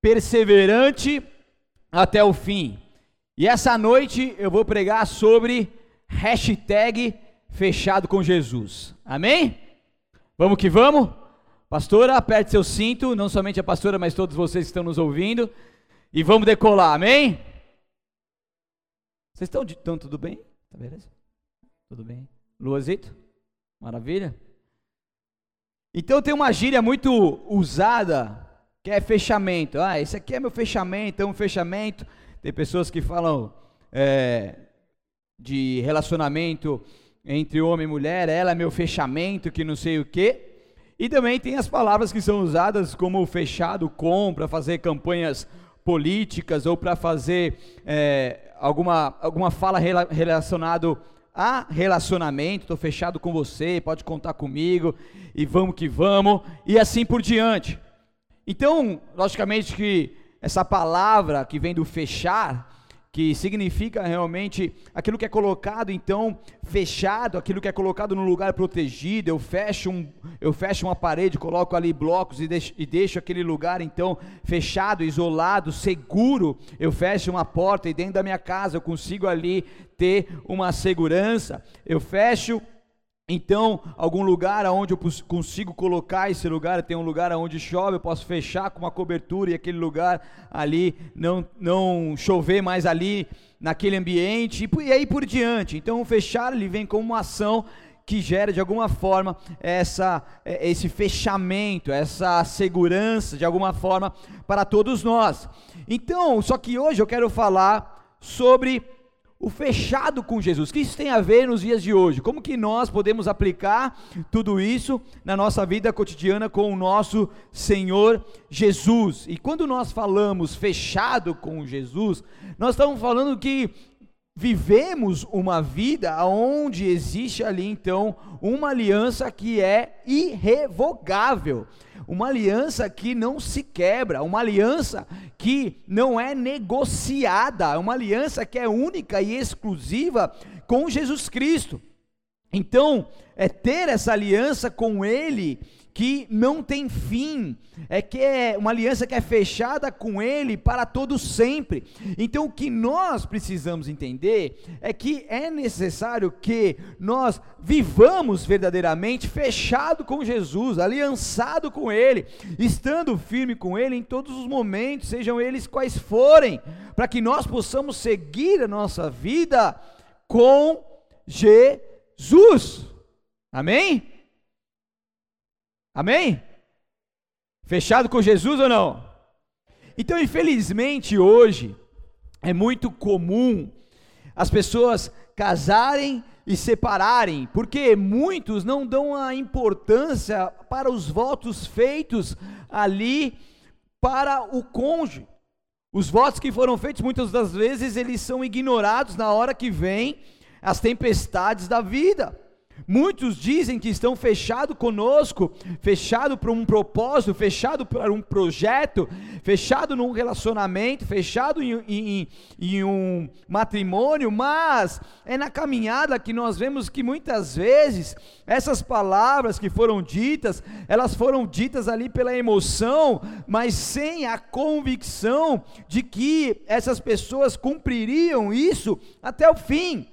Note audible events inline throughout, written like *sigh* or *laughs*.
perseverante até o fim. E essa noite eu vou pregar sobre hashtag fechado com Jesus. Amém? Vamos que vamos? Pastora, aperte seu cinto, não somente a pastora, mas todos vocês que estão nos ouvindo. E vamos decolar, amém? Vocês estão, estão tudo bem? Tá beleza? Tudo bem? Luazito? Maravilha? Então tem uma gíria muito usada que é fechamento. Ah, esse aqui é meu fechamento, é um fechamento. Tem pessoas que falam é, de relacionamento entre homem e mulher, ela é meu fechamento, que não sei o quê. E também tem as palavras que são usadas como fechado com, para fazer campanhas políticas ou para fazer é, alguma, alguma fala rela, relacionada a relacionamento, estou fechado com você, pode contar comigo, e vamos que vamos, e assim por diante. Então, logicamente que essa palavra que vem do fechar, que significa realmente aquilo que é colocado então fechado, aquilo que é colocado num lugar protegido. Eu fecho, um, eu fecho uma parede, coloco ali blocos e deixo, e deixo aquele lugar então fechado, isolado, seguro. Eu fecho uma porta e dentro da minha casa eu consigo ali ter uma segurança. Eu fecho então, algum lugar aonde eu consigo colocar esse lugar, tem um lugar onde chove, eu posso fechar com uma cobertura e aquele lugar ali não, não chover mais ali naquele ambiente e, e aí por diante. Então, o fechar ele vem como uma ação que gera de alguma forma essa, é, esse fechamento, essa segurança de alguma forma para todos nós. Então, só que hoje eu quero falar sobre o fechado com Jesus. O que isso tem a ver nos dias de hoje? Como que nós podemos aplicar tudo isso na nossa vida cotidiana com o nosso Senhor Jesus? E quando nós falamos fechado com Jesus, nós estamos falando que vivemos uma vida onde existe ali então uma aliança que é irrevogável. Uma aliança que não se quebra, uma aliança que não é negociada, uma aliança que é única e exclusiva com Jesus Cristo. Então, é ter essa aliança com Ele que não tem fim, é que é uma aliança que é fechada com Ele para todo sempre. Então, o que nós precisamos entender é que é necessário que nós vivamos verdadeiramente fechado com Jesus, aliançado com Ele, estando firme com Ele em todos os momentos, sejam eles quais forem, para que nós possamos seguir a nossa vida com Jesus. Amém? Amém? Fechado com Jesus ou não? Então, infelizmente, hoje é muito comum as pessoas casarem e separarem, porque muitos não dão a importância para os votos feitos ali para o cônjuge. Os votos que foram feitos muitas das vezes eles são ignorados na hora que vem as tempestades da vida. Muitos dizem que estão fechados conosco, fechado para um propósito, fechado para um projeto, fechado num relacionamento, fechado em, em, em, um matrimônio, mas é na caminhada que nós vemos que muitas vezes essas palavras que foram ditas, elas foram ditas ali pela emoção, mas sem a convicção de que essas pessoas cumpririam isso até o fim.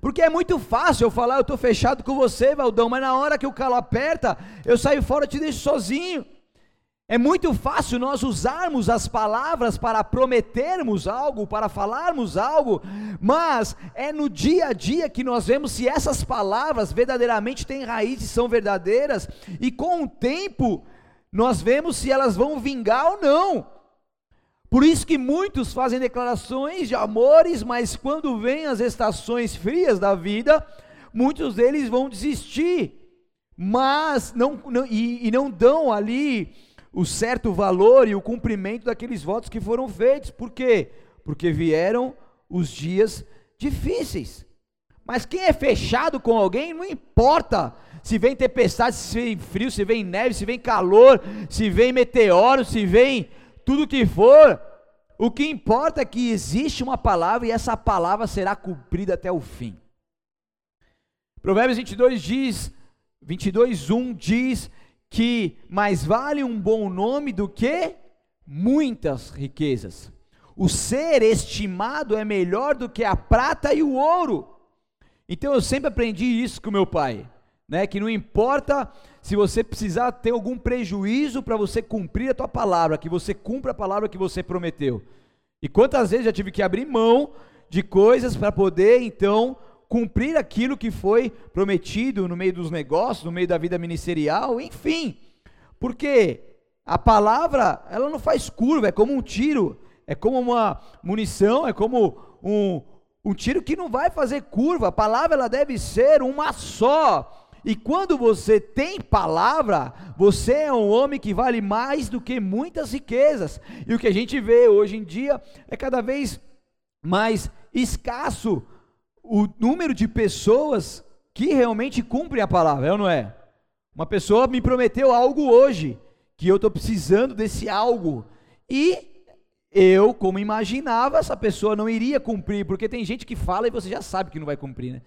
Porque é muito fácil eu falar, eu estou fechado com você, Valdão, mas na hora que o calo aperta, eu saio fora e te deixo sozinho. É muito fácil nós usarmos as palavras para prometermos algo, para falarmos algo, mas é no dia a dia que nós vemos se essas palavras verdadeiramente têm raízes, são verdadeiras, e com o tempo nós vemos se elas vão vingar ou não. Por isso que muitos fazem declarações de amores, mas quando vêm as estações frias da vida, muitos deles vão desistir, mas não, não e, e não dão ali o certo valor e o cumprimento daqueles votos que foram feitos. Por quê? Porque vieram os dias difíceis. Mas quem é fechado com alguém, não importa se vem tempestade, se vem frio, se vem neve, se vem calor, se vem meteoro, se vem tudo que for, o que importa é que existe uma palavra e essa palavra será cumprida até o fim. Provérbios 22 diz, 22, 1 diz que mais vale um bom nome do que muitas riquezas. O ser estimado é melhor do que a prata e o ouro. Então eu sempre aprendi isso com meu pai, né? Que não importa se você precisar ter algum prejuízo para você cumprir a tua palavra, que você cumpra a palavra que você prometeu. E quantas vezes já tive que abrir mão de coisas para poder então cumprir aquilo que foi prometido no meio dos negócios, no meio da vida ministerial, enfim. Porque a palavra, ela não faz curva, é como um tiro, é como uma munição, é como um, um tiro que não vai fazer curva. A palavra ela deve ser uma só. E quando você tem palavra, você é um homem que vale mais do que muitas riquezas. E o que a gente vê hoje em dia é cada vez mais escasso o número de pessoas que realmente cumprem a palavra, é ou não é? Uma pessoa me prometeu algo hoje, que eu estou precisando desse algo, e eu, como imaginava, essa pessoa não iria cumprir, porque tem gente que fala e você já sabe que não vai cumprir, né?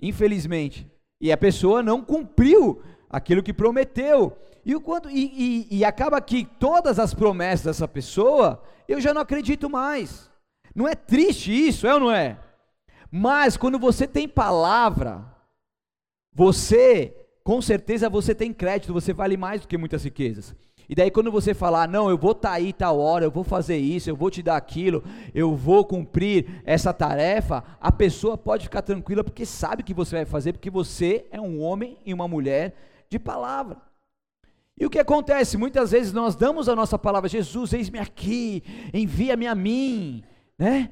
Infelizmente. E a pessoa não cumpriu aquilo que prometeu. E, o quanto, e, e, e acaba que todas as promessas dessa pessoa, eu já não acredito mais. Não é triste isso, é ou não é? Mas quando você tem palavra, você, com certeza você tem crédito, você vale mais do que muitas riquezas. E daí quando você falar, não, eu vou estar tá aí tal hora, eu vou fazer isso, eu vou te dar aquilo, eu vou cumprir essa tarefa, a pessoa pode ficar tranquila porque sabe que você vai fazer, porque você é um homem e uma mulher de palavra. E o que acontece? Muitas vezes nós damos a nossa palavra, Jesus, eis-me aqui, envia-me a mim, né?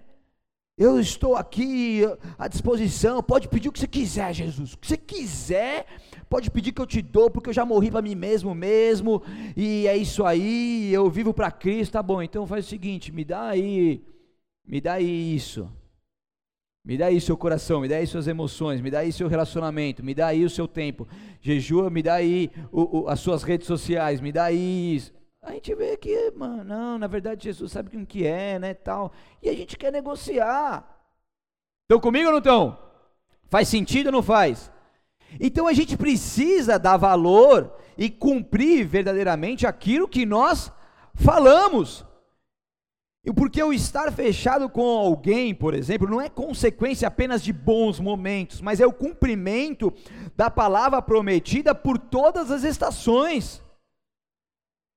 Eu estou aqui à disposição. Pode pedir o que você quiser, Jesus. O que você quiser, pode pedir que eu te dou, porque eu já morri para mim mesmo mesmo. E é isso aí. Eu vivo para Cristo. Tá bom. Então faz o seguinte: me dá aí, me dá aí isso. Me dá aí seu coração, me dá aí suas emoções, me dá aí seu relacionamento, me dá aí o seu tempo. Jejua, me dá aí o, o, as suas redes sociais, me dá aí isso. A gente vê que, mano, não, na verdade Jesus sabe o que é, né, tal. E a gente quer negociar. Estão comigo ou não estão? Faz sentido ou não faz? Então a gente precisa dar valor e cumprir verdadeiramente aquilo que nós falamos. E porque o estar fechado com alguém, por exemplo, não é consequência apenas de bons momentos, mas é o cumprimento da palavra prometida por todas as estações.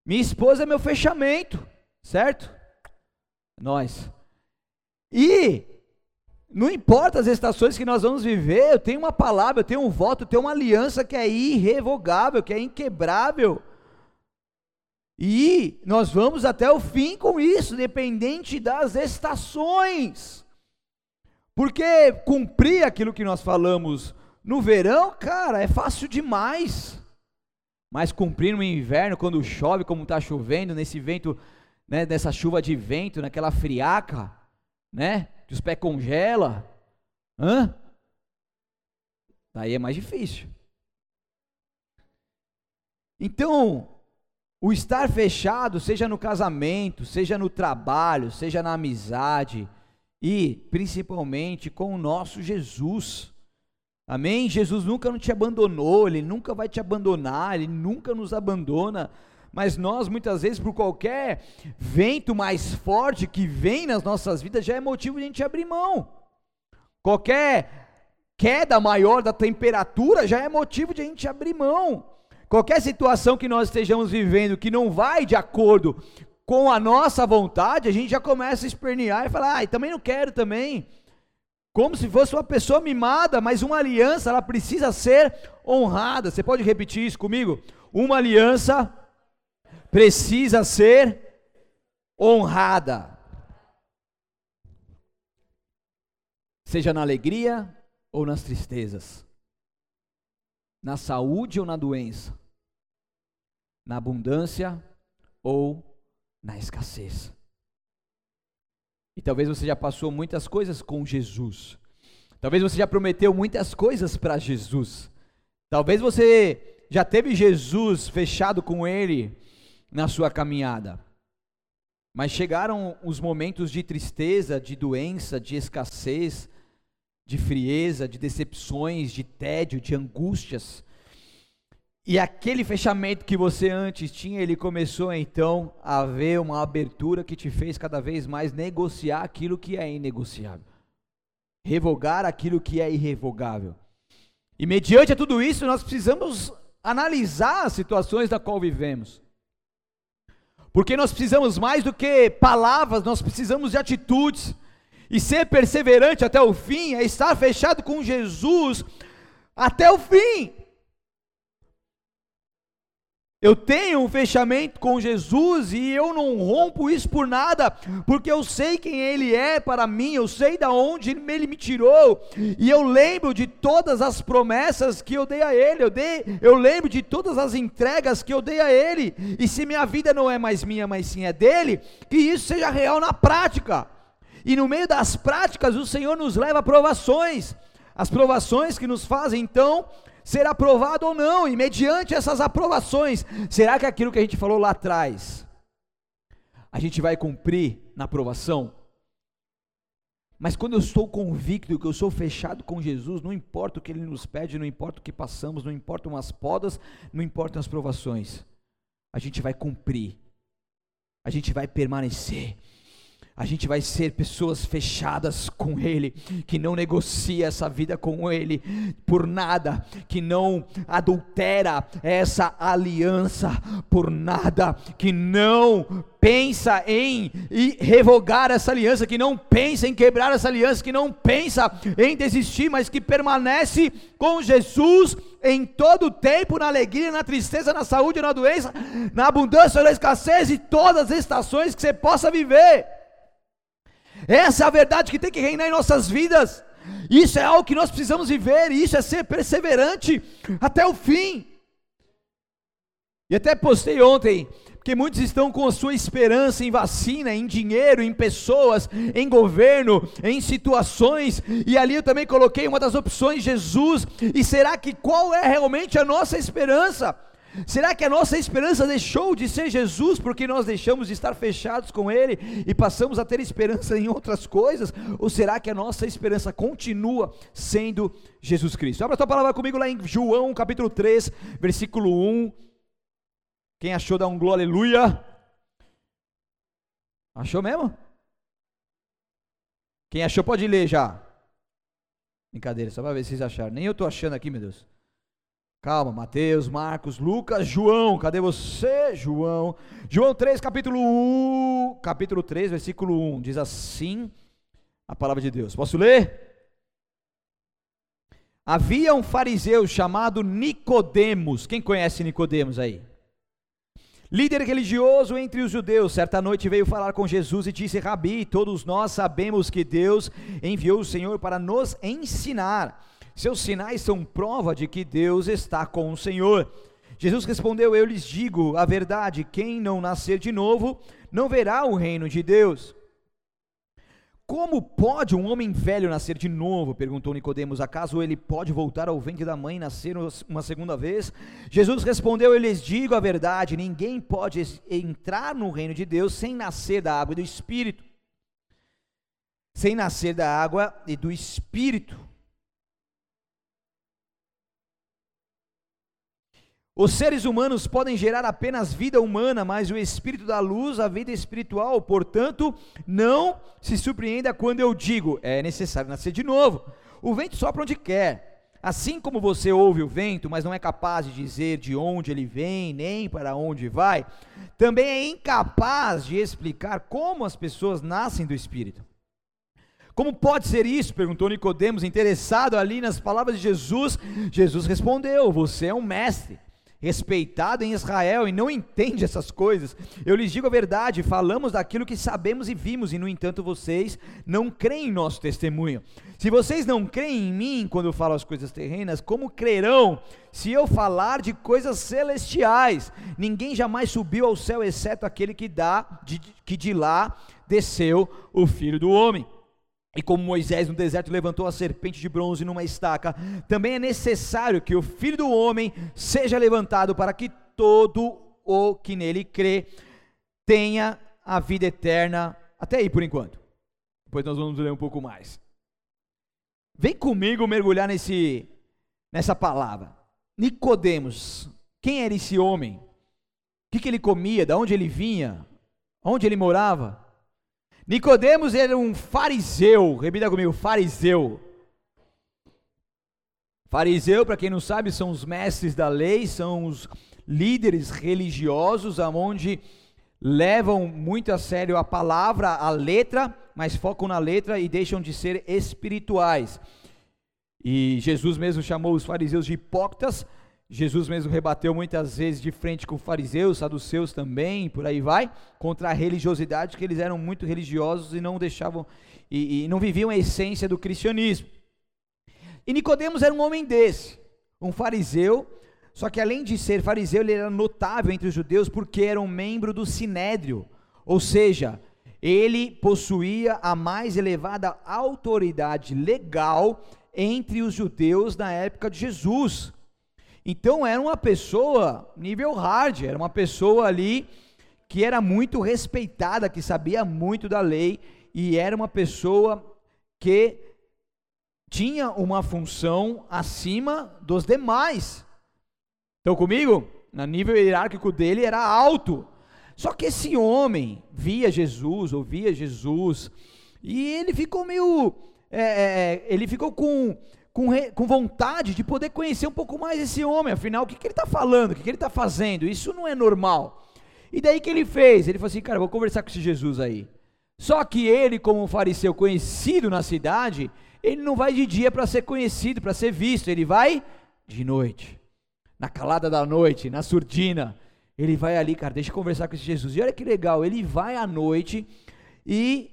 Minha esposa é meu fechamento, certo? Nós. E não importa as estações que nós vamos viver, eu tenho uma palavra, eu tenho um voto, eu tenho uma aliança que é irrevogável, que é inquebrável. E nós vamos até o fim com isso, dependente das estações. Porque cumprir aquilo que nós falamos no verão, cara, é fácil demais. Mas cumprir no inverno, quando chove, como está chovendo, nesse vento, né, nessa chuva de vento, naquela friaca, né, que os pés congela, hã? Daí é mais difícil. Então, o estar fechado, seja no casamento, seja no trabalho, seja na amizade, e principalmente com o nosso Jesus. Amém? Jesus nunca não te abandonou, Ele nunca vai te abandonar, Ele nunca nos abandona. Mas nós, muitas vezes, por qualquer vento mais forte que vem nas nossas vidas, já é motivo de a gente abrir mão. Qualquer queda maior da temperatura já é motivo de a gente abrir mão. Qualquer situação que nós estejamos vivendo que não vai de acordo com a nossa vontade, a gente já começa a espernear e falar, ah, também não quero também como se fosse uma pessoa mimada, mas uma aliança, ela precisa ser honrada. Você pode repetir isso comigo? Uma aliança precisa ser honrada. Seja na alegria ou nas tristezas, na saúde ou na doença, na abundância ou na escassez. E talvez você já passou muitas coisas com Jesus. Talvez você já prometeu muitas coisas para Jesus. Talvez você já teve Jesus fechado com Ele na sua caminhada. Mas chegaram os momentos de tristeza, de doença, de escassez, de frieza, de decepções, de tédio, de angústias. E aquele fechamento que você antes tinha, ele começou então a ver uma abertura que te fez cada vez mais negociar aquilo que é inegociável, revogar aquilo que é irrevogável. E mediante a tudo isso, nós precisamos analisar as situações da qual vivemos. Porque nós precisamos mais do que palavras, nós precisamos de atitudes. E ser perseverante até o fim é estar fechado com Jesus até o fim. Eu tenho um fechamento com Jesus e eu não rompo isso por nada, porque eu sei quem Ele é para mim, eu sei da onde Ele me tirou, e eu lembro de todas as promessas que eu dei a Ele, eu, dei, eu lembro de todas as entregas que eu dei a Ele, e se minha vida não é mais minha, mas sim é dele, que isso seja real na prática, e no meio das práticas o Senhor nos leva a provações, as provações que nos fazem então ser aprovado ou não, e mediante essas aprovações, será que aquilo que a gente falou lá atrás, a gente vai cumprir na aprovação? Mas quando eu estou convicto que eu sou fechado com Jesus, não importa o que Ele nos pede, não importa o que passamos, não importam as podas, não importam as provações, a gente vai cumprir, a gente vai permanecer, a gente vai ser pessoas fechadas com Ele, que não negocia essa vida com Ele por nada, que não adultera essa aliança por nada, que não pensa em revogar essa aliança, que não pensa em quebrar essa aliança, que não pensa em desistir, mas que permanece com Jesus em todo o tempo, na alegria, na tristeza, na saúde, na doença, na abundância, na escassez e todas as estações que você possa viver. Essa é a verdade que tem que reinar em nossas vidas. Isso é algo que nós precisamos viver, e isso é ser perseverante até o fim. E até postei ontem, porque muitos estão com a sua esperança em vacina, em dinheiro, em pessoas, em governo, em situações, e ali eu também coloquei uma das opções, Jesus, e será que qual é realmente a nossa esperança? Será que a nossa esperança deixou de ser Jesus porque nós deixamos de estar fechados com Ele e passamos a ter esperança em outras coisas? Ou será que a nossa esperança continua sendo Jesus Cristo? Abra a tua palavra comigo lá em João capítulo 3, versículo 1. Quem achou, dá um glória, aleluia. Achou mesmo? Quem achou pode ler já. Brincadeira, só para ver se vocês acharam. Nem eu estou achando aqui, meu Deus. Calma, Mateus, Marcos, Lucas, João, cadê você, João? João 3, capítulo 1, capítulo 3, versículo 1, diz assim a palavra de Deus. Posso ler? Havia um fariseu chamado Nicodemos. Quem conhece Nicodemos aí? Líder religioso entre os judeus, certa noite veio falar com Jesus e disse: Rabi, todos nós sabemos que Deus enviou o Senhor para nos ensinar seus sinais são prova de que Deus está com o Senhor. Jesus respondeu: Eu lhes digo a verdade: quem não nascer de novo não verá o reino de Deus. Como pode um homem velho nascer de novo? perguntou Nicodemos. Acaso ele pode voltar ao ventre da mãe e nascer uma segunda vez? Jesus respondeu: Eu lhes digo a verdade: ninguém pode entrar no reino de Deus sem nascer da água e do espírito. Sem nascer da água e do espírito. Os seres humanos podem gerar apenas vida humana, mas o Espírito da luz, a vida espiritual. Portanto, não se surpreenda quando eu digo: é necessário nascer de novo. O vento sopra onde quer. Assim como você ouve o vento, mas não é capaz de dizer de onde ele vem, nem para onde vai, também é incapaz de explicar como as pessoas nascem do Espírito. Como pode ser isso? perguntou Nicodemos, interessado ali nas palavras de Jesus. Jesus respondeu: Você é um mestre respeitado em Israel e não entende essas coisas. Eu lhes digo a verdade, falamos daquilo que sabemos e vimos, e no entanto vocês não creem em nosso testemunho. Se vocês não creem em mim quando eu falo as coisas terrenas, como crerão se eu falar de coisas celestiais? Ninguém jamais subiu ao céu exceto aquele que dá de, que de lá desceu o filho do homem. E como Moisés no deserto levantou a serpente de bronze numa estaca, também é necessário que o filho do homem seja levantado para que todo o que nele crê tenha a vida eterna. Até aí por enquanto. Depois nós vamos ler um pouco mais. Vem comigo mergulhar nesse nessa palavra. Nicodemos. quem era esse homem? O que, que ele comia? De onde ele vinha? Onde ele morava? Nicodemos era um fariseu, repita comigo, fariseu. Fariseu, para quem não sabe, são os mestres da lei, são os líderes religiosos, aonde levam muito a sério a palavra, a letra, mas focam na letra e deixam de ser espirituais. E Jesus mesmo chamou os fariseus de hipócritas. Jesus mesmo rebateu muitas vezes de frente com fariseus, saduceus também, por aí vai, contra a religiosidade, que eles eram muito religiosos e não deixavam e, e não viviam a essência do cristianismo. E Nicodemos era um homem desse, um fariseu, só que além de ser fariseu, ele era notável entre os judeus porque era um membro do sinédrio, ou seja, ele possuía a mais elevada autoridade legal entre os judeus na época de Jesus. Então era uma pessoa nível hard, era uma pessoa ali que era muito respeitada, que sabia muito da lei e era uma pessoa que tinha uma função acima dos demais. Estão comigo? No nível hierárquico dele era alto. Só que esse homem via Jesus, ouvia Jesus, e ele ficou meio é, é, é, ele ficou com, com, com, vontade de poder conhecer um pouco mais esse homem, afinal, o que, que ele está falando, o que, que ele está fazendo, isso não é normal. E daí que ele fez? Ele falou assim, cara, vou conversar com esse Jesus aí. Só que ele, como um fariseu conhecido na cidade, ele não vai de dia para ser conhecido, para ser visto, ele vai de noite, na calada da noite, na surdina. Ele vai ali, cara, deixa eu conversar com esse Jesus. E olha que legal, ele vai à noite e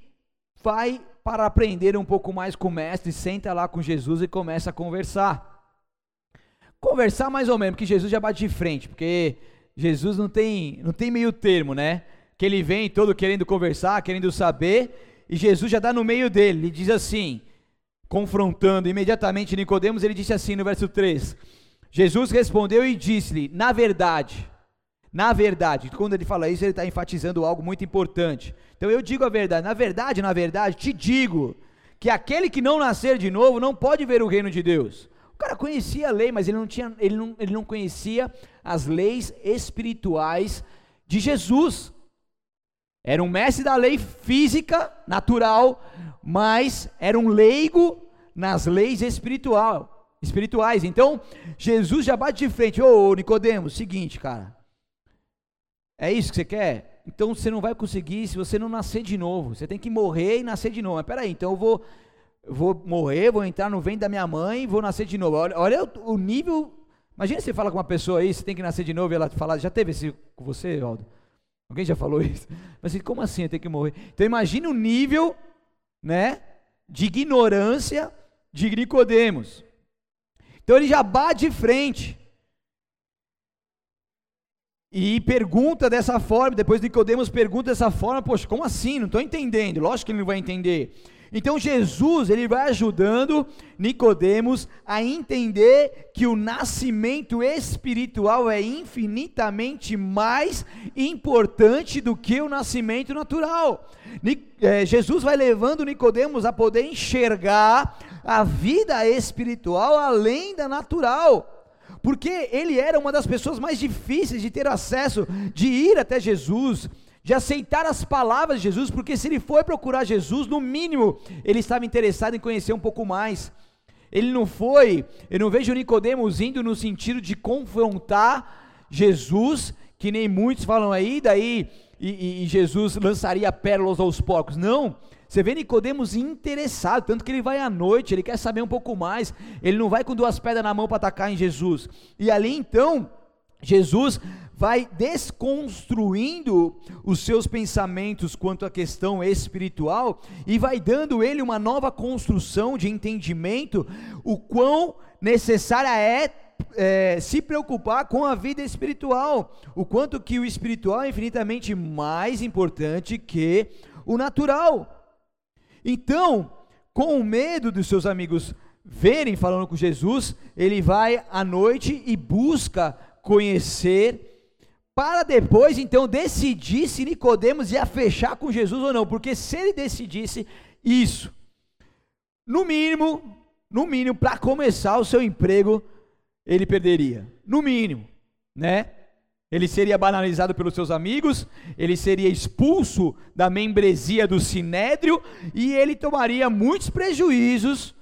vai para aprender um pouco mais com o mestre, senta lá com Jesus e começa a conversar. Conversar mais ou menos, porque Jesus já bate de frente, porque Jesus não tem, não tem meio termo, né? Que ele vem todo querendo conversar, querendo saber, e Jesus já dá no meio dele, ele diz assim, confrontando imediatamente Nicodemos, ele disse assim no verso 3: Jesus respondeu e disse-lhe: Na verdade, na verdade, quando ele fala isso, ele está enfatizando algo muito importante. Então eu digo a verdade, na verdade, na verdade, te digo que aquele que não nascer de novo não pode ver o reino de Deus. O cara conhecia a lei, mas ele não, tinha, ele não, ele não conhecia as leis espirituais de Jesus. Era um mestre da lei física, natural, mas era um leigo nas leis espiritual, espirituais. Então, Jesus já bate de frente. Ô, ô Nicodemos, seguinte, cara. É isso que você quer? Então você não vai conseguir se você não nascer de novo. Você tem que morrer e nascer de novo. Mas peraí, então eu vou, vou morrer, vou entrar no ventre da minha mãe e vou nascer de novo. Olha, olha o, o, nível. Imagina você fala com uma pessoa aí, você tem que nascer de novo e ela fala, já teve esse com você, Aldo? Alguém já falou *laughs* isso? Mas assim, como assim tenho que morrer? Então imagine o nível, né, de ignorância de Nicodemos. Então ele já bate de frente. E pergunta dessa forma, depois Nicodemos pergunta dessa forma, poxa, como assim? Não estou entendendo. Lógico que ele não vai entender. Então Jesus, ele vai ajudando Nicodemos a entender que o nascimento espiritual é infinitamente mais importante do que o nascimento natural. É, Jesus vai levando Nicodemos a poder enxergar a vida espiritual além da natural porque ele era uma das pessoas mais difíceis de ter acesso, de ir até Jesus, de aceitar as palavras de Jesus, porque se ele foi procurar Jesus, no mínimo, ele estava interessado em conhecer um pouco mais. Ele não foi, eu não vejo Nicodemos indo no sentido de confrontar Jesus, que nem muitos falam aí, daí e, e, Jesus lançaria pérolas aos porcos. Não, você vê Nicodemos interessado, tanto que ele vai à noite, ele quer saber um pouco mais, ele não vai com duas pedras na mão para atacar em Jesus. E ali então, Jesus vai desconstruindo os seus pensamentos quanto à questão espiritual e vai dando ele uma nova construção de entendimento, o quão necessária é, é, se preocupar com a vida espiritual, o quanto que o espiritual é infinitamente mais importante que o natural. Então, com o medo dos seus amigos verem falando com Jesus, ele vai à noite e busca conhecer para depois então decidir se Nicodemos ia fechar com Jesus ou não, porque se ele decidisse isso, no mínimo, no mínimo para começar o seu emprego, ele perderia, no mínimo, né? Ele seria banalizado pelos seus amigos, ele seria expulso da membresia do sinédrio e ele tomaria muitos prejuízos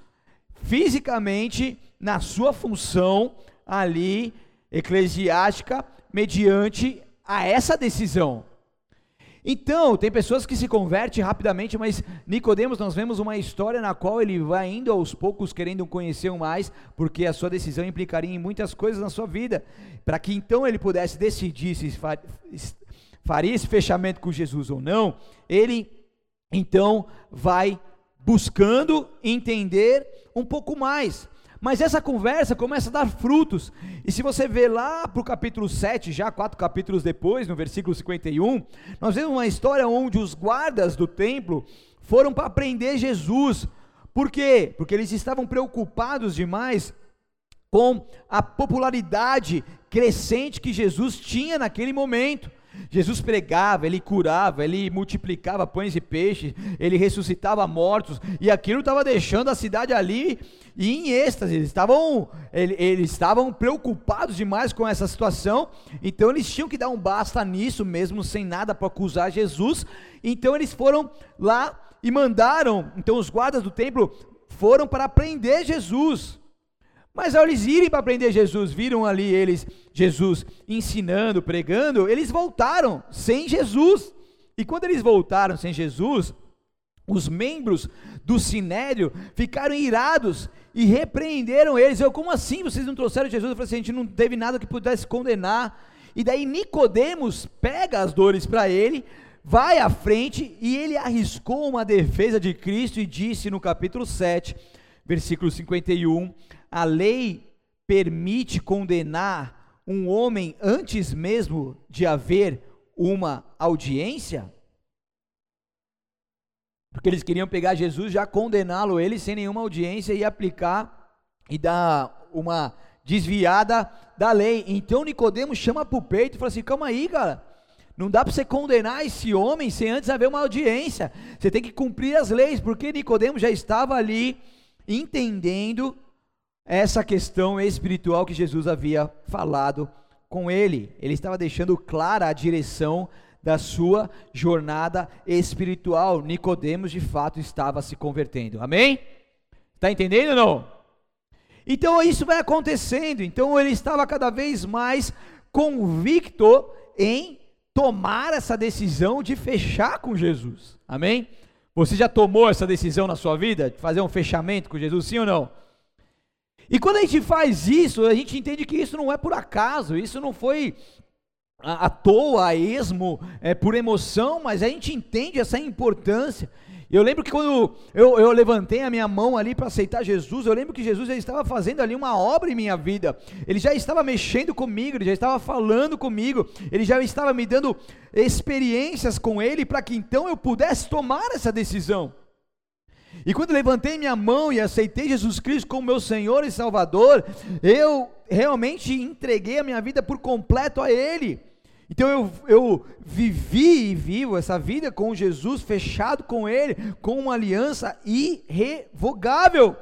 fisicamente na sua função ali eclesiástica mediante a essa decisão. Então, tem pessoas que se convertem rapidamente, mas Nicodemos, nós vemos uma história na qual ele vai indo aos poucos querendo conhecer mais, porque a sua decisão implicaria em muitas coisas na sua vida, para que então ele pudesse decidir se faria esse fechamento com Jesus ou não, ele então vai buscando entender um pouco mais. Mas essa conversa começa a dar frutos. E se você ver lá para o capítulo 7, já quatro capítulos depois, no versículo 51, nós vemos uma história onde os guardas do templo foram para prender Jesus. Por quê? Porque eles estavam preocupados demais com a popularidade crescente que Jesus tinha naquele momento. Jesus pregava, ele curava, ele multiplicava pães e peixes, ele ressuscitava mortos, e aquilo estava deixando a cidade ali em êxtase. Eles estavam, eles estavam preocupados demais com essa situação, então eles tinham que dar um basta nisso, mesmo sem nada para acusar Jesus. Então eles foram lá e mandaram, então os guardas do templo foram para prender Jesus. Mas ao eles irem para prender Jesus, viram ali eles, Jesus ensinando, pregando, eles voltaram sem Jesus. E quando eles voltaram sem Jesus, os membros do sinédrio ficaram irados e repreenderam eles. Eu, como assim vocês não trouxeram Jesus? Eu falei assim, a gente não teve nada que pudesse condenar. E daí Nicodemos pega as dores para ele, vai à frente e ele arriscou uma defesa de Cristo e disse no capítulo 7, versículo 51, a lei permite condenar um homem antes mesmo de haver uma audiência? Porque eles queriam pegar Jesus, já condená-lo ele sem nenhuma audiência e aplicar e dar uma desviada da lei. Então Nicodemos chama para o peito e fala assim: calma aí, cara. Não dá para você condenar esse homem sem antes haver uma audiência. Você tem que cumprir as leis, porque Nicodemos já estava ali entendendo essa questão espiritual que Jesus havia falado com ele. Ele estava deixando clara a direção da sua jornada espiritual. Nicodemos de fato estava se convertendo. Amém? Está entendendo ou não? Então isso vai acontecendo. Então ele estava cada vez mais convicto em tomar essa decisão de fechar com Jesus. Amém? Você já tomou essa decisão na sua vida de fazer um fechamento com Jesus, sim ou não? E quando a gente faz isso, a gente entende que isso não é por acaso, isso não foi à toa, a esmo, é, por emoção, mas a gente entende essa importância. Eu lembro que quando eu, eu levantei a minha mão ali para aceitar Jesus, eu lembro que Jesus já estava fazendo ali uma obra em minha vida. Ele já estava mexendo comigo, ele já estava falando comigo, ele já estava me dando experiências com ele para que então eu pudesse tomar essa decisão. E quando levantei minha mão e aceitei Jesus Cristo como meu Senhor e Salvador, eu realmente entreguei a minha vida por completo a Ele. Então eu, eu vivi e vivo essa vida com Jesus, fechado com Ele, com uma aliança irrevogável.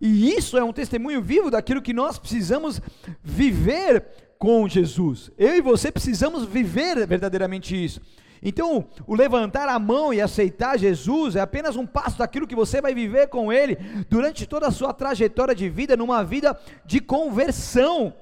E isso é um testemunho vivo daquilo que nós precisamos viver com Jesus. Eu e você precisamos viver verdadeiramente isso. Então, o levantar a mão e aceitar Jesus é apenas um passo daquilo que você vai viver com Ele durante toda a sua trajetória de vida, numa vida de conversão.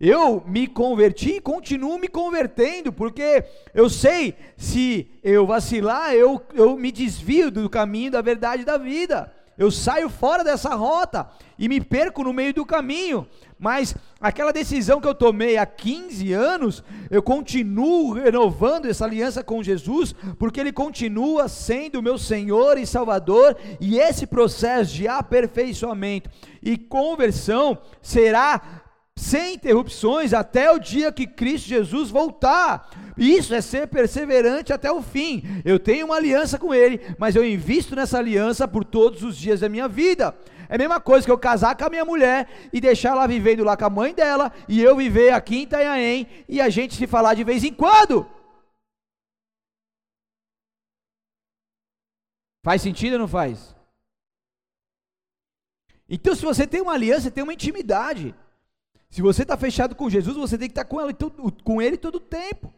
Eu me converti e continuo me convertendo, porque eu sei, se eu vacilar, eu, eu me desvio do caminho da verdade da vida. Eu saio fora dessa rota e me perco no meio do caminho. Mas aquela decisão que eu tomei há 15 anos, eu continuo renovando essa aliança com Jesus, porque Ele continua sendo meu Senhor e Salvador, e esse processo de aperfeiçoamento e conversão será sem interrupções até o dia que Cristo Jesus voltar. Isso é ser perseverante até o fim. Eu tenho uma aliança com Ele, mas eu invisto nessa aliança por todos os dias da minha vida. É a mesma coisa que eu casar com a minha mulher e deixar ela vivendo lá com a mãe dela e eu viver aqui em Itanhaém e a gente se falar de vez em quando. Faz sentido ou não faz? Então, se você tem uma aliança, tem uma intimidade. Se você está fechado com Jesus, você tem que estar tá com com ele todo o tempo.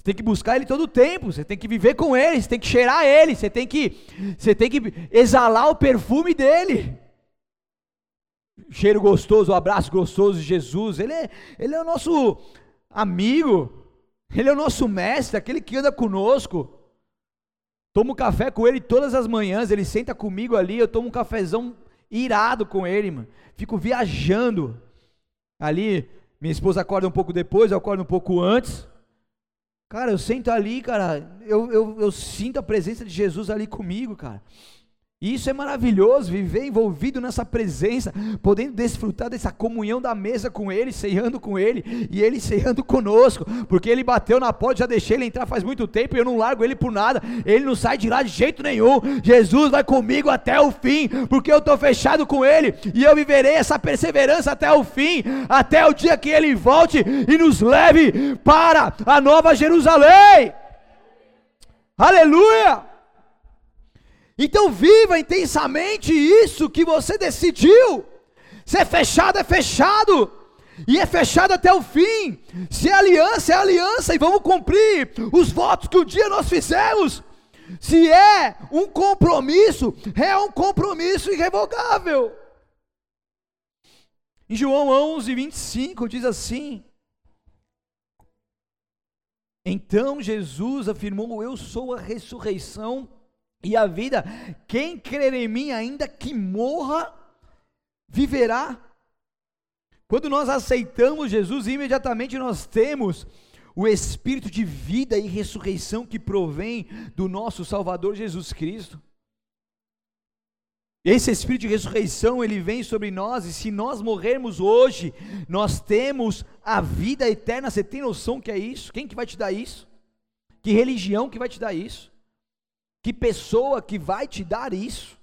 Você tem que buscar ele todo o tempo, você tem que viver com ele, você tem que cheirar ele, você tem que, você tem que exalar o perfume dele. Cheiro gostoso, abraço gostoso de Jesus, ele é, ele é o nosso amigo, ele é o nosso mestre, aquele que anda conosco. Tomo café com ele todas as manhãs, ele senta comigo ali, eu tomo um cafezão irado com ele, mano. Fico viajando. Ali, minha esposa acorda um pouco depois, eu acordo um pouco antes. Cara, eu sento ali, cara, eu, eu, eu sinto a presença de Jesus ali comigo, cara. E isso é maravilhoso, viver envolvido nessa presença, podendo desfrutar dessa comunhão da mesa com Ele, ceando com Ele, e Ele ceando conosco, porque Ele bateu na porta, já deixei Ele entrar faz muito tempo, e eu não largo Ele por nada, Ele não sai de lá de jeito nenhum, Jesus vai comigo até o fim, porque eu estou fechado com Ele, e eu viverei essa perseverança até o fim, até o dia que Ele volte e nos leve para a nova Jerusalém, aleluia! Então viva intensamente isso que você decidiu. Se é fechado, é fechado. E é fechado até o fim. Se é aliança, é aliança. E vamos cumprir os votos que um dia nós fizemos. Se é um compromisso, é um compromisso irrevogável. Em João 11, 25 diz assim: Então Jesus afirmou: Eu sou a ressurreição e a vida. Quem crer em mim, ainda que morra, viverá. Quando nós aceitamos Jesus, imediatamente nós temos o espírito de vida e ressurreição que provém do nosso Salvador Jesus Cristo. Esse espírito de ressurreição, ele vem sobre nós, e se nós morrermos hoje, nós temos a vida eterna. Você tem noção que é isso? Quem que vai te dar isso? Que religião que vai te dar isso? Que pessoa que vai te dar isso?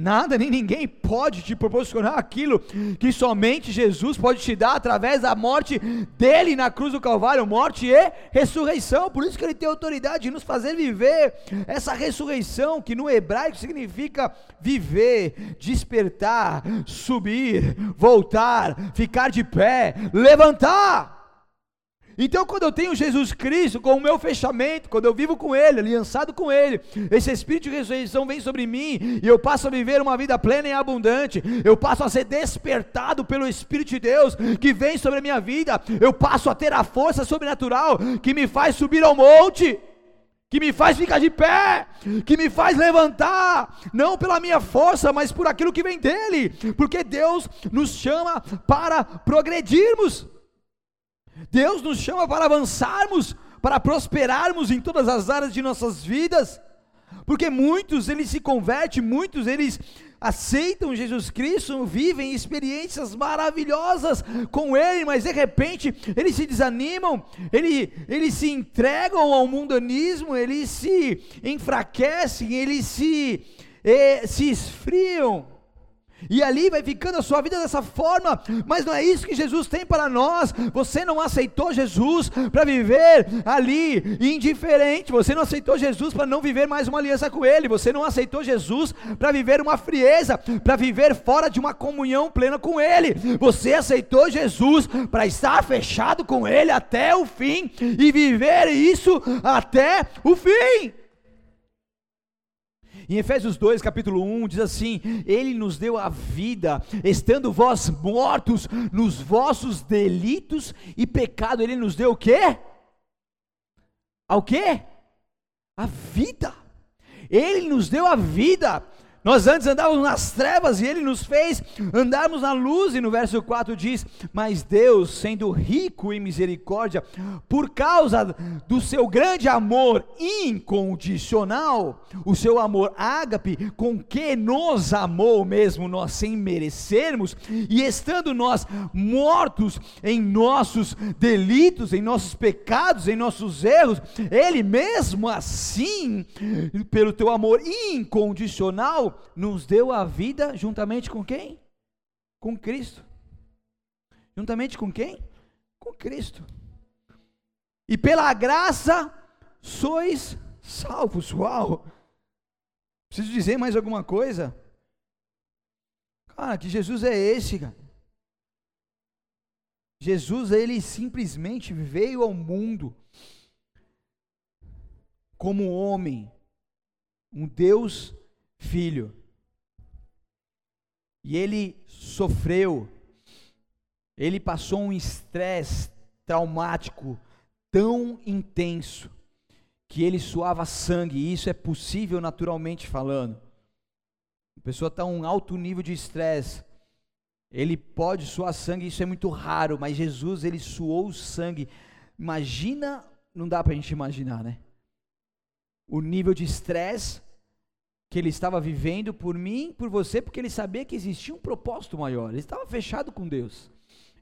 Nada nem ninguém pode te proporcionar aquilo que somente Jesus pode te dar através da morte dele na cruz do Calvário, morte e ressurreição. Por isso que ele tem autoridade de nos fazer viver essa ressurreição, que no hebraico significa viver, despertar, subir, voltar, ficar de pé, levantar. Então, quando eu tenho Jesus Cristo como meu fechamento, quando eu vivo com Ele, aliançado com Ele, esse Espírito de ressurreição vem sobre mim e eu passo a viver uma vida plena e abundante. Eu passo a ser despertado pelo Espírito de Deus que vem sobre a minha vida. Eu passo a ter a força sobrenatural que me faz subir ao monte que me faz ficar de pé, que me faz levantar, não pela minha força, mas por aquilo que vem dele, porque Deus nos chama para progredirmos. Deus nos chama para avançarmos, para prosperarmos em todas as áreas de nossas vidas, porque muitos eles se convertem, muitos eles aceitam Jesus Cristo, vivem experiências maravilhosas com Ele, mas de repente eles se desanimam, eles, eles se entregam ao mundanismo, eles se enfraquecem, eles se, eh, se esfriam. E ali vai ficando a sua vida dessa forma, mas não é isso que Jesus tem para nós. Você não aceitou Jesus para viver ali indiferente, você não aceitou Jesus para não viver mais uma aliança com Ele, você não aceitou Jesus para viver uma frieza, para viver fora de uma comunhão plena com Ele. Você aceitou Jesus para estar fechado com Ele até o fim e viver isso até o fim. Em Efésios 2, capítulo 1, diz assim: Ele nos deu a vida, estando vós mortos nos vossos delitos e pecado, Ele nos deu o quê? Ao quê? A vida. Ele nos deu a vida. Nós antes andávamos nas trevas e Ele nos fez andarmos na luz, e no verso 4 diz: Mas Deus, sendo rico em misericórdia, por causa do seu grande amor incondicional, o seu amor ágape, com que nos amou mesmo nós sem merecermos, e estando nós mortos em nossos delitos, em nossos pecados, em nossos erros, Ele mesmo assim, pelo teu amor incondicional, nos deu a vida juntamente com quem? Com Cristo. Juntamente com quem? Com Cristo. E pela graça sois salvos. Uau! Preciso dizer mais alguma coisa? Cara, que Jesus é esse, cara? Jesus, ele simplesmente veio ao mundo como homem, um Deus filho. E ele sofreu, ele passou um estresse traumático tão intenso que ele suava sangue, e isso é possível naturalmente falando. A pessoa está um alto nível de estresse, ele pode suar sangue, isso é muito raro, mas Jesus, ele suou sangue. Imagina, não dá para a gente imaginar, né? O nível de estresse que ele estava vivendo por mim, por você, porque ele sabia que existia um propósito maior. Ele estava fechado com Deus.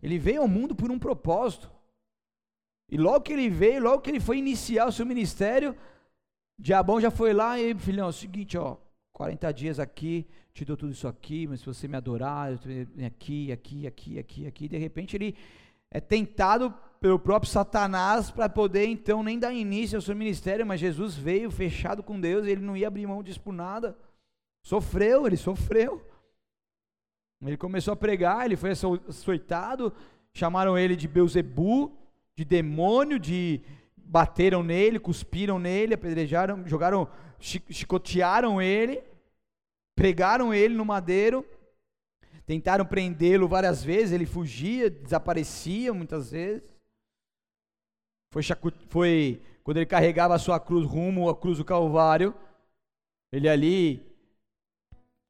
Ele veio ao mundo por um propósito. E logo que ele veio, logo que ele foi iniciar o seu ministério, Diabão já foi lá e, filhão, é o seguinte, ó, 40 dias aqui, te dou tudo isso aqui, mas se você me adorar, eu aqui, aqui, aqui, aqui, aqui. De repente ele é tentado pelo próprio Satanás para poder então nem dar início ao seu ministério, mas Jesus veio fechado com Deus, ele não ia abrir mão disso por nada. Sofreu, ele sofreu. Ele começou a pregar, ele foi açoitado, chamaram ele de Beuzebu, de demônio, de bateram nele, cuspiram nele, apedrejaram, jogaram chicotearam ele, pregaram ele no madeiro, tentaram prendê-lo várias vezes, ele fugia, desaparecia muitas vezes. Foi, foi quando ele carregava a sua cruz rumo à cruz do Calvário, ele ali,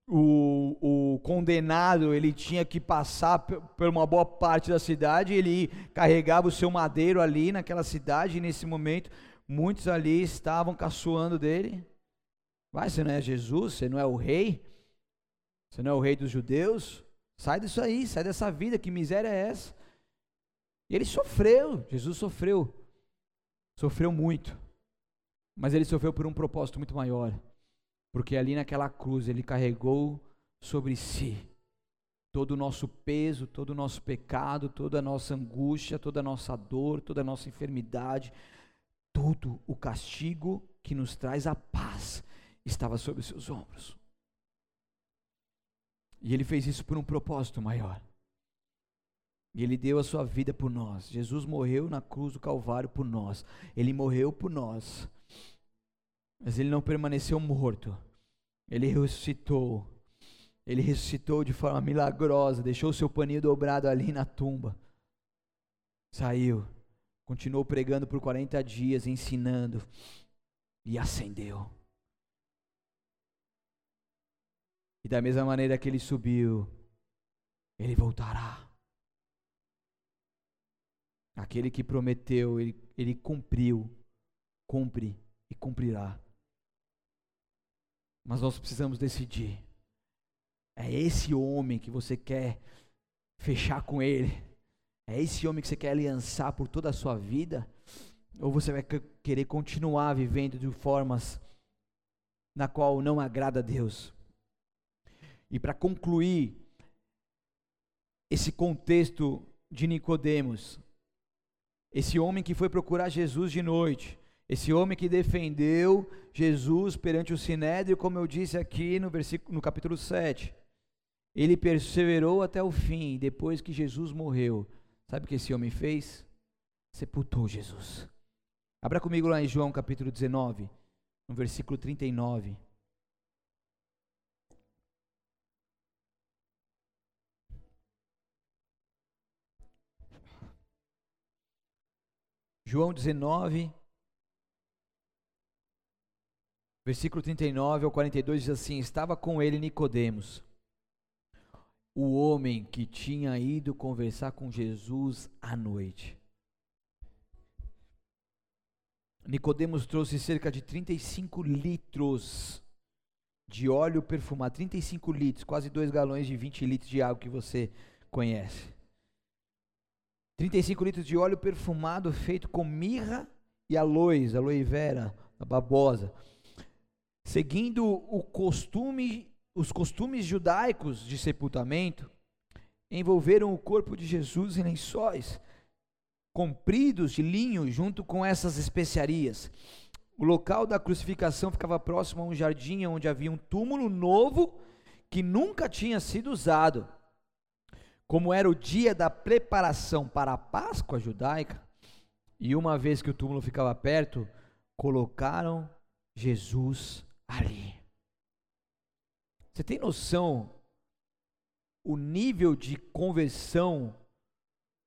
o, o condenado, ele tinha que passar por uma boa parte da cidade, ele carregava o seu madeiro ali naquela cidade, e nesse momento, muitos ali estavam caçoando dele. Vai, você não é Jesus, você não é o rei, você não é o rei dos judeus. Sai disso aí, sai dessa vida, que miséria é essa? E ele sofreu, Jesus sofreu, sofreu muito, mas ele sofreu por um propósito muito maior, porque ali naquela cruz ele carregou sobre si todo o nosso peso, todo o nosso pecado, toda a nossa angústia, toda a nossa dor, toda a nossa enfermidade, todo o castigo que nos traz a paz estava sobre os seus ombros. E ele fez isso por um propósito maior. E ele deu a sua vida por nós. Jesus morreu na cruz do Calvário por nós. Ele morreu por nós. Mas ele não permaneceu morto. Ele ressuscitou. Ele ressuscitou de forma milagrosa, deixou seu paninho dobrado ali na tumba. Saiu, continuou pregando por 40 dias, ensinando e acendeu. E da mesma maneira que ele subiu, ele voltará. Aquele que prometeu, ele, ele cumpriu, cumpre e cumprirá. Mas nós precisamos decidir. É esse homem que você quer fechar com ele? É esse homem que você quer aliançar por toda a sua vida? Ou você vai querer continuar vivendo de formas na qual não agrada a Deus? E para concluir esse contexto de Nicodemos, esse homem que foi procurar Jesus de noite, esse homem que defendeu Jesus perante o sinédrio, como eu disse aqui no versículo no capítulo 7. Ele perseverou até o fim, depois que Jesus morreu. Sabe o que esse homem fez? Sepultou Jesus. Abra comigo lá em João capítulo 19, no versículo 39. João 19, versículo 39 ao 42 diz assim: Estava com ele Nicodemos, o homem que tinha ido conversar com Jesus à noite. Nicodemos trouxe cerca de 35 litros de óleo perfumado, 35 litros, quase 2 galões de 20 litros de água que você conhece. 35 litros de óleo perfumado feito com mirra e aloes, aloe vera, babosa. Seguindo o costume, os costumes judaicos de sepultamento, envolveram o corpo de Jesus em lençóis compridos de linho junto com essas especiarias. O local da crucificação ficava próximo a um jardim onde havia um túmulo novo que nunca tinha sido usado. Como era o dia da preparação para a Páscoa judaica, e uma vez que o túmulo ficava perto, colocaram Jesus ali. Você tem noção o nível de conversão,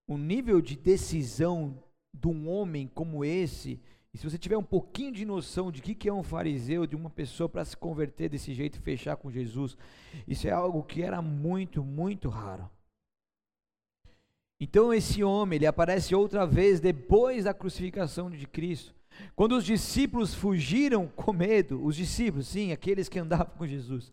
o nível de decisão de um homem como esse? E se você tiver um pouquinho de noção de o que é um fariseu, de uma pessoa para se converter desse jeito e fechar com Jesus, isso é algo que era muito, muito raro. Então esse homem, ele aparece outra vez depois da crucificação de Cristo. Quando os discípulos fugiram *laughs* com medo, os discípulos, sim, aqueles que andavam com Jesus.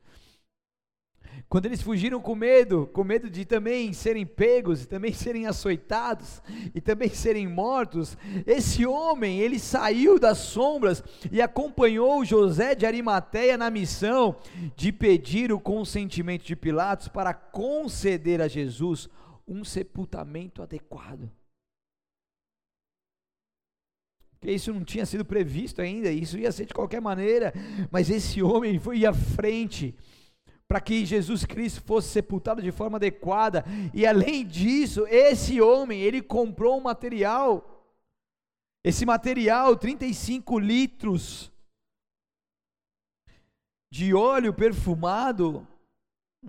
Quando eles fugiram com medo, com medo de também serem pegos, e também serem açoitados, e também serem mortos, esse homem, ele saiu das sombras e acompanhou José de Arimateia na missão de pedir o consentimento de Pilatos para conceder a Jesus um sepultamento adequado. Porque isso não tinha sido previsto ainda, isso ia ser de qualquer maneira, mas esse homem foi à frente para que Jesus Cristo fosse sepultado de forma adequada, e além disso, esse homem, ele comprou um material, esse material, 35 litros de óleo perfumado,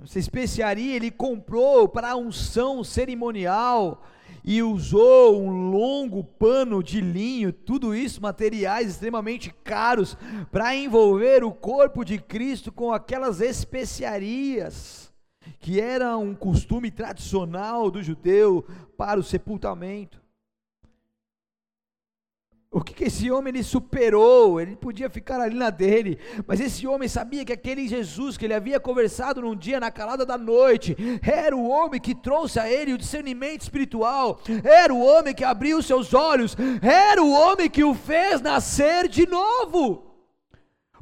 essa especiaria ele comprou para unção cerimonial e usou um longo pano de linho, tudo isso materiais extremamente caros para envolver o corpo de Cristo com aquelas especiarias que era um costume tradicional do judeu para o sepultamento. O que, que esse homem ele superou? Ele podia ficar ali na dele, mas esse homem sabia que aquele Jesus que ele havia conversado num dia na calada da noite, era o homem que trouxe a ele o discernimento espiritual, era o homem que abriu seus olhos, era o homem que o fez nascer de novo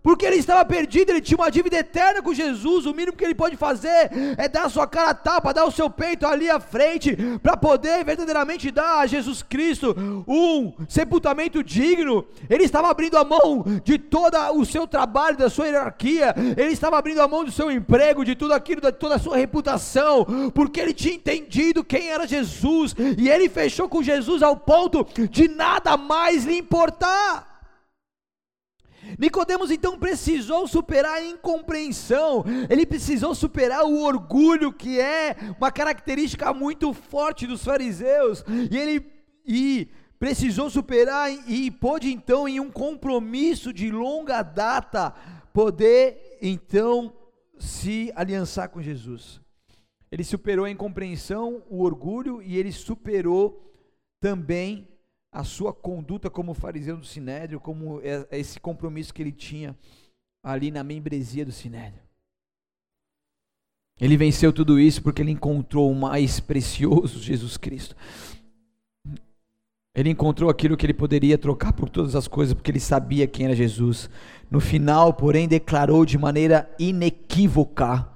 porque ele estava perdido, ele tinha uma dívida eterna com Jesus. O mínimo que ele pode fazer é dar a sua cara a tapa, dar o seu peito ali à frente, para poder verdadeiramente dar a Jesus Cristo um sepultamento digno. Ele estava abrindo a mão de todo o seu trabalho, da sua hierarquia, ele estava abrindo a mão do seu emprego, de tudo aquilo, de toda a sua reputação, porque ele tinha entendido quem era Jesus, e ele fechou com Jesus ao ponto de nada mais lhe importar. Nicodemos então precisou superar a incompreensão, ele precisou superar o orgulho que é uma característica muito forte dos fariseus, e ele e precisou superar e pôde então em um compromisso de longa data poder então se aliançar com Jesus. Ele superou a incompreensão, o orgulho e ele superou também a sua conduta como fariseu do Sinédrio, como é, é esse compromisso que ele tinha ali na membresia do Sinédrio. Ele venceu tudo isso porque ele encontrou o mais precioso, Jesus Cristo. Ele encontrou aquilo que ele poderia trocar por todas as coisas, porque ele sabia quem era Jesus. No final, porém, declarou de maneira inequívoca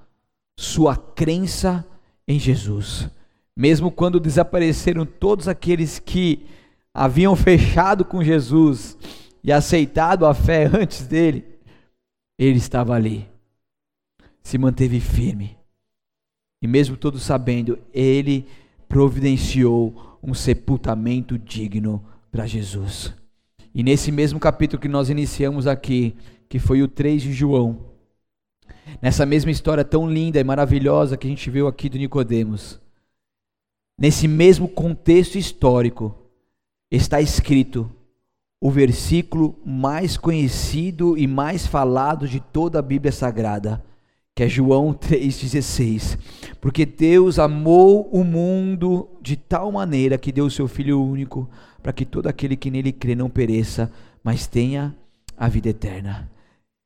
sua crença em Jesus. Mesmo quando desapareceram todos aqueles que haviam fechado com Jesus e aceitado a fé antes dele, ele estava ali, se manteve firme. E mesmo todos sabendo, ele providenciou um sepultamento digno para Jesus. E nesse mesmo capítulo que nós iniciamos aqui, que foi o 3 de João, nessa mesma história tão linda e maravilhosa que a gente viu aqui do Nicodemos, nesse mesmo contexto histórico, está escrito o versículo mais conhecido e mais falado de toda a Bíblia Sagrada, que é João *laughs* 3,16. Porque Deus amou o mundo de tal maneira que deu o seu Filho único, para que todo aquele que nele crê não pereça, mas tenha a vida eterna.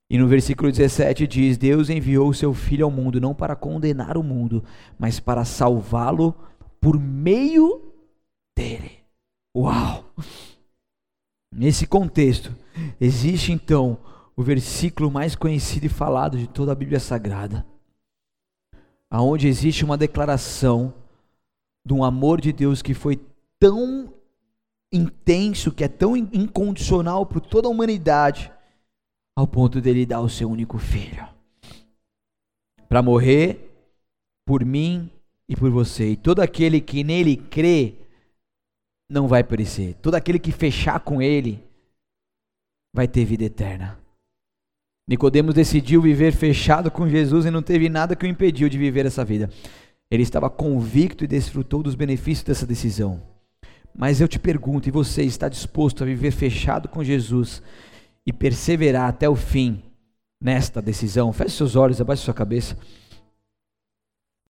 E no versículo 17 diz: Deus enviou o seu Filho ao mundo, não para condenar o mundo, mas para salvá-lo por meio dele. Uau! Nesse contexto, existe então o versículo mais conhecido e falado de toda a Bíblia Sagrada, aonde existe uma declaração de um amor de Deus que foi tão intenso, que é tão incondicional para toda a humanidade, ao ponto dele dar o seu único filho para morrer por mim e por você. E todo aquele que nele crê não vai perecer. Todo aquele que fechar com ele vai ter vida eterna. Nicodemos decidiu viver fechado com Jesus e não teve nada que o impediu de viver essa vida. Ele estava convicto e desfrutou dos benefícios dessa decisão. Mas eu te pergunto, e você está disposto a viver fechado com Jesus e perseverar até o fim nesta decisão? Feche seus olhos, abaixe sua cabeça.